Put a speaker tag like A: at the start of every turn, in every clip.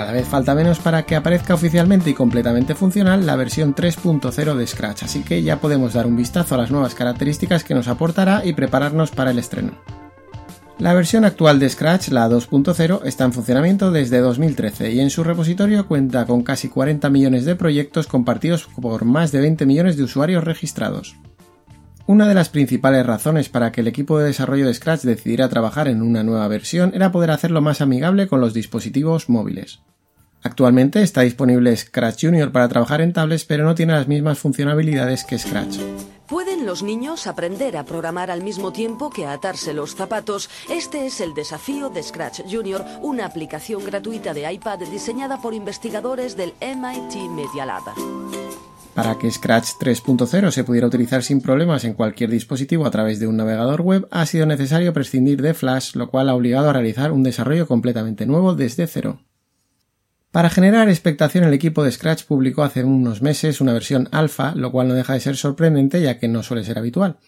A: Cada vez falta menos para que aparezca oficialmente y completamente funcional la versión 3.0 de Scratch, así que ya podemos dar un vistazo a las nuevas características que nos aportará y prepararnos para el estreno. La versión actual de Scratch, la 2.0, está en funcionamiento desde 2013 y en su repositorio cuenta con casi 40 millones de proyectos compartidos por más de 20 millones de usuarios registrados. Una de las principales razones para que el equipo de desarrollo de Scratch decidiera trabajar en una nueva versión era poder hacerlo más amigable con los dispositivos móviles. Actualmente está disponible Scratch Junior para trabajar en tablets, pero no tiene las mismas funcionalidades que Scratch.
B: ¿Pueden los niños aprender a programar al mismo tiempo que a atarse los zapatos? Este es el desafío de Scratch Junior, una aplicación gratuita de iPad diseñada por investigadores del MIT Media Lab.
A: Para que Scratch 3.0 se pudiera utilizar sin problemas en cualquier dispositivo a través de un navegador web, ha sido necesario prescindir de Flash, lo cual ha obligado a realizar un desarrollo completamente nuevo desde cero. Para generar expectación, el equipo de Scratch publicó hace unos meses una versión alfa, lo cual no deja de ser sorprendente ya que no suele ser habitual.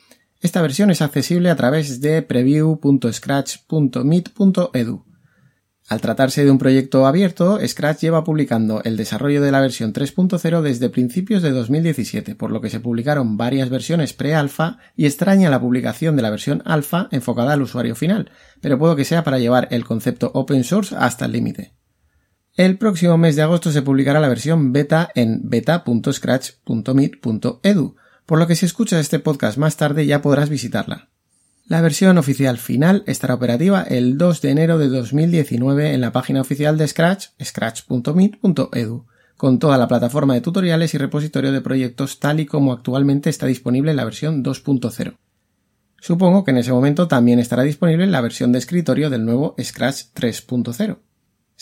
A: Esta versión es accesible a través de preview.scratch.meet.edu. Al tratarse de un proyecto abierto, Scratch lleva publicando el desarrollo de la versión 3.0 desde principios de 2017, por lo que se publicaron varias versiones pre-alfa y extraña la publicación de la versión alfa enfocada al usuario final, pero puedo que sea para llevar el concepto open source hasta el límite. El próximo mes de agosto se publicará la versión beta en beta.scratch.meet.edu, por lo que si escuchas este podcast más tarde ya podrás visitarla. La versión oficial final estará operativa el 2 de enero de 2019 en la página oficial de Scratch, scratch.meet.edu, con toda la plataforma de tutoriales y repositorio de proyectos tal y como actualmente está disponible en la versión 2.0. Supongo que en ese momento también estará disponible la versión de escritorio del nuevo Scratch 3.0.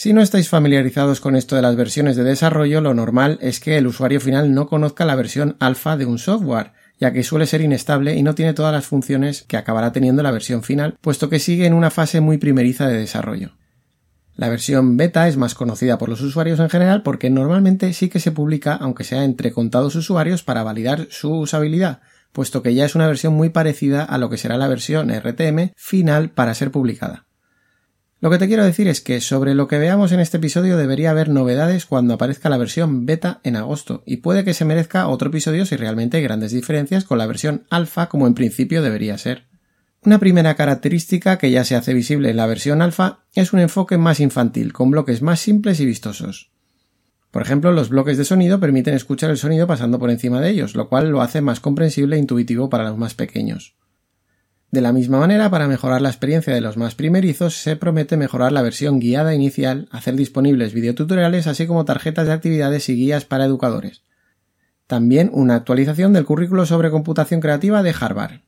A: Si no estáis familiarizados con esto de las versiones de desarrollo, lo normal es que el usuario final no conozca la versión alfa de un software, ya que suele ser inestable y no tiene todas las funciones que acabará teniendo la versión final, puesto que sigue en una fase muy primeriza de desarrollo. La versión beta es más conocida por los usuarios en general porque normalmente sí que se publica, aunque sea entre contados usuarios, para validar su usabilidad, puesto que ya es una versión muy parecida a lo que será la versión RTM final para ser publicada. Lo que te quiero decir es que sobre lo que veamos en este episodio debería haber novedades cuando aparezca la versión beta en agosto, y puede que se merezca otro episodio si realmente hay grandes diferencias con la versión alfa como en principio debería ser. Una primera característica que ya se hace visible en la versión alfa es un enfoque más infantil, con bloques más simples y vistosos. Por ejemplo, los bloques de sonido permiten escuchar el sonido pasando por encima de ellos, lo cual lo hace más comprensible e intuitivo para los más pequeños. De la misma manera, para mejorar la experiencia de los más primerizos, se promete mejorar la versión guiada inicial, hacer disponibles videotutoriales, así como tarjetas de actividades y guías para educadores. También una actualización del currículo sobre computación creativa de Harvard.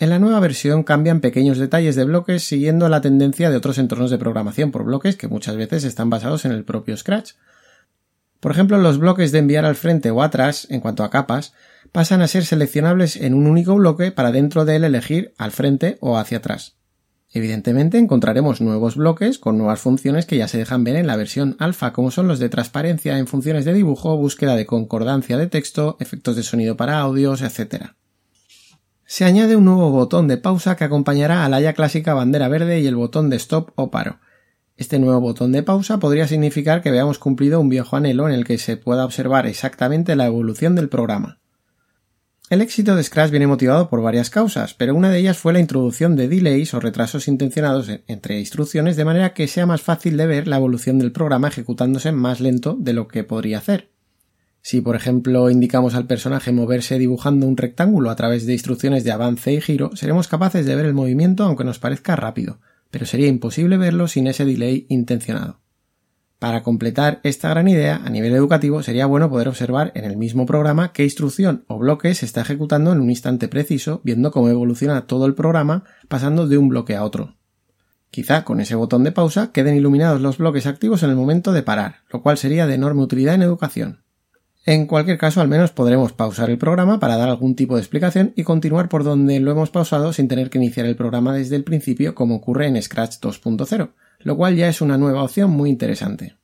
A: En la nueva versión cambian pequeños detalles de bloques siguiendo la tendencia de otros entornos de programación por bloques que muchas veces están basados en el propio Scratch. Por ejemplo, los bloques de enviar al frente o atrás, en cuanto a capas, pasan a ser seleccionables en un único bloque para dentro de él elegir al frente o hacia atrás. Evidentemente encontraremos nuevos bloques con nuevas funciones que ya se dejan ver en la versión alfa, como son los de transparencia en funciones de dibujo, búsqueda de concordancia de texto, efectos de sonido para audios, etc. Se añade un nuevo botón de pausa que acompañará a la ya clásica bandera verde y el botón de stop o paro. Este nuevo botón de pausa podría significar que veamos cumplido un viejo anhelo en el que se pueda observar exactamente la evolución del programa. El éxito de Scratch viene motivado por varias causas, pero una de ellas fue la introducción de delays o retrasos intencionados entre instrucciones de manera que sea más fácil de ver la evolución del programa ejecutándose más lento de lo que podría hacer. Si por ejemplo indicamos al personaje moverse dibujando un rectángulo a través de instrucciones de avance y giro, seremos capaces de ver el movimiento aunque nos parezca rápido, pero sería imposible verlo sin ese delay intencionado. Para completar esta gran idea, a nivel educativo sería bueno poder observar en el mismo programa qué instrucción o bloque se está ejecutando en un instante preciso, viendo cómo evoluciona todo el programa pasando de un bloque a otro. Quizá con ese botón de pausa queden iluminados los bloques activos en el momento de parar, lo cual sería de enorme utilidad en educación. En cualquier caso, al menos podremos pausar el programa para dar algún tipo de explicación y continuar por donde lo hemos pausado sin tener que iniciar el programa desde el principio como ocurre en Scratch 2.0, lo cual ya es una nueva opción muy interesante.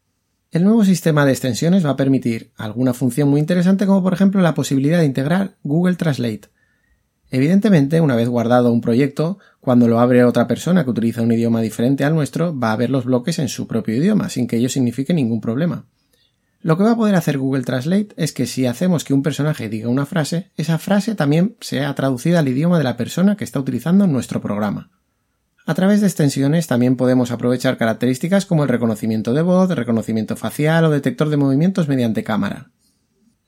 A: El nuevo sistema de extensiones va a permitir alguna función muy interesante como por ejemplo la posibilidad de integrar Google Translate. Evidentemente, una vez guardado un proyecto, cuando lo abre otra persona que utiliza un idioma diferente al nuestro, va a ver los bloques en su propio idioma, sin que ello signifique ningún problema. Lo que va a poder hacer Google Translate es que si hacemos que un personaje diga una frase, esa frase también sea traducida al idioma de la persona que está utilizando nuestro programa. A través de extensiones también podemos aprovechar características como el reconocimiento de voz, reconocimiento facial o detector de movimientos mediante cámara.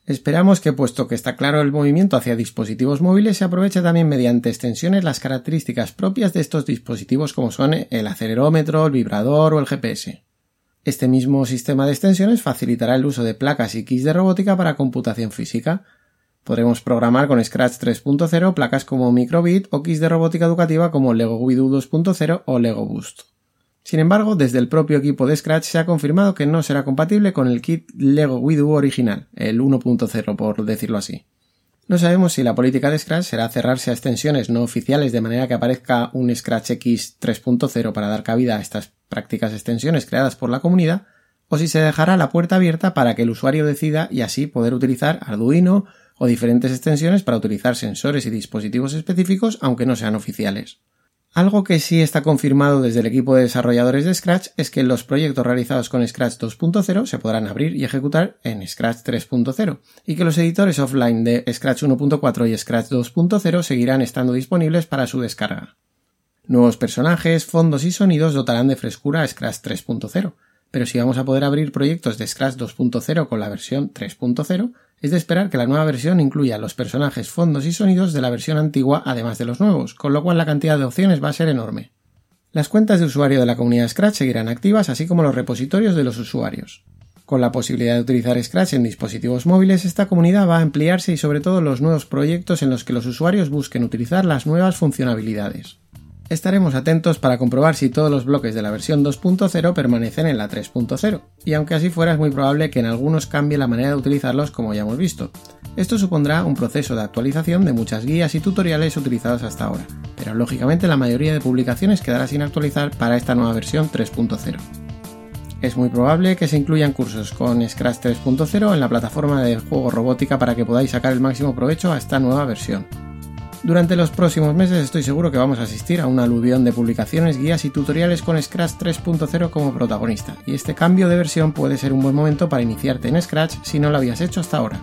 A: Esperamos que, puesto que está claro el movimiento hacia dispositivos móviles, se aproveche también mediante extensiones las características propias de estos dispositivos como son el acelerómetro, el vibrador o el GPS. Este mismo sistema de extensiones facilitará el uso de placas y kits de robótica para computación física. Podremos programar con Scratch 3.0 placas como Microbit o kits de robótica educativa como Lego Widu 2.0 o Lego Boost. Sin embargo, desde el propio equipo de Scratch se ha confirmado que no será compatible con el kit Lego Widu original, el 1.0 por decirlo así. No sabemos si la política de Scratch será cerrarse a extensiones no oficiales de manera que aparezca un Scratch X 3.0 para dar cabida a estas prácticas extensiones creadas por la comunidad, o si se dejará la puerta abierta para que el usuario decida y así poder utilizar Arduino o diferentes extensiones para utilizar sensores y dispositivos específicos aunque no sean oficiales. Algo que sí está confirmado desde el equipo de desarrolladores de Scratch es que los proyectos realizados con Scratch 2.0 se podrán abrir y ejecutar en Scratch 3.0 y que los editores offline de Scratch 1.4 y Scratch 2.0 seguirán estando disponibles para su descarga. Nuevos personajes, fondos y sonidos dotarán de frescura a Scratch 3.0, pero si vamos a poder abrir proyectos de Scratch 2.0 con la versión 3.0, es de esperar que la nueva versión incluya los personajes, fondos y sonidos de la versión antigua además de los nuevos, con lo cual la cantidad de opciones va a ser enorme. Las cuentas de usuario de la comunidad Scratch seguirán activas, así como los repositorios de los usuarios. Con la posibilidad de utilizar Scratch en dispositivos móviles, esta comunidad va a ampliarse y sobre todo los nuevos proyectos en los que los usuarios busquen utilizar las nuevas funcionalidades. Estaremos atentos para comprobar si todos los bloques de la versión 2.0 permanecen en la 3.0, y aunque así fuera es muy probable que en algunos cambie la manera de utilizarlos como ya hemos visto. Esto supondrá un proceso de actualización de muchas guías y tutoriales utilizados hasta ahora, pero lógicamente la mayoría de publicaciones quedará sin actualizar para esta nueva versión 3.0. Es muy probable que se incluyan cursos con Scratch 3.0 en la plataforma del juego robótica para que podáis sacar el máximo provecho a esta nueva versión. Durante los próximos meses estoy seguro que vamos a asistir a una aluvión de publicaciones, guías y tutoriales con Scratch 3.0 como protagonista, y este cambio de versión puede ser un buen momento para iniciarte en Scratch si no lo habías hecho hasta ahora.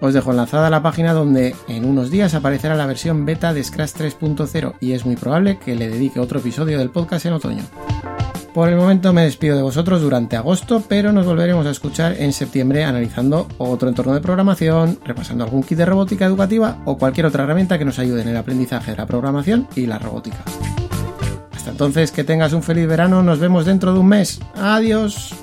A: Os dejo enlazada la página donde en unos días aparecerá la versión beta de Scratch 3.0 y es muy probable que le dedique otro episodio del podcast en otoño. Por el momento me despido de vosotros durante agosto, pero nos volveremos a escuchar en septiembre analizando otro entorno de programación, repasando algún kit de robótica educativa o cualquier otra herramienta que nos ayude en el aprendizaje de la programación y la robótica. Hasta entonces, que tengas un feliz verano, nos vemos dentro de un mes. Adiós.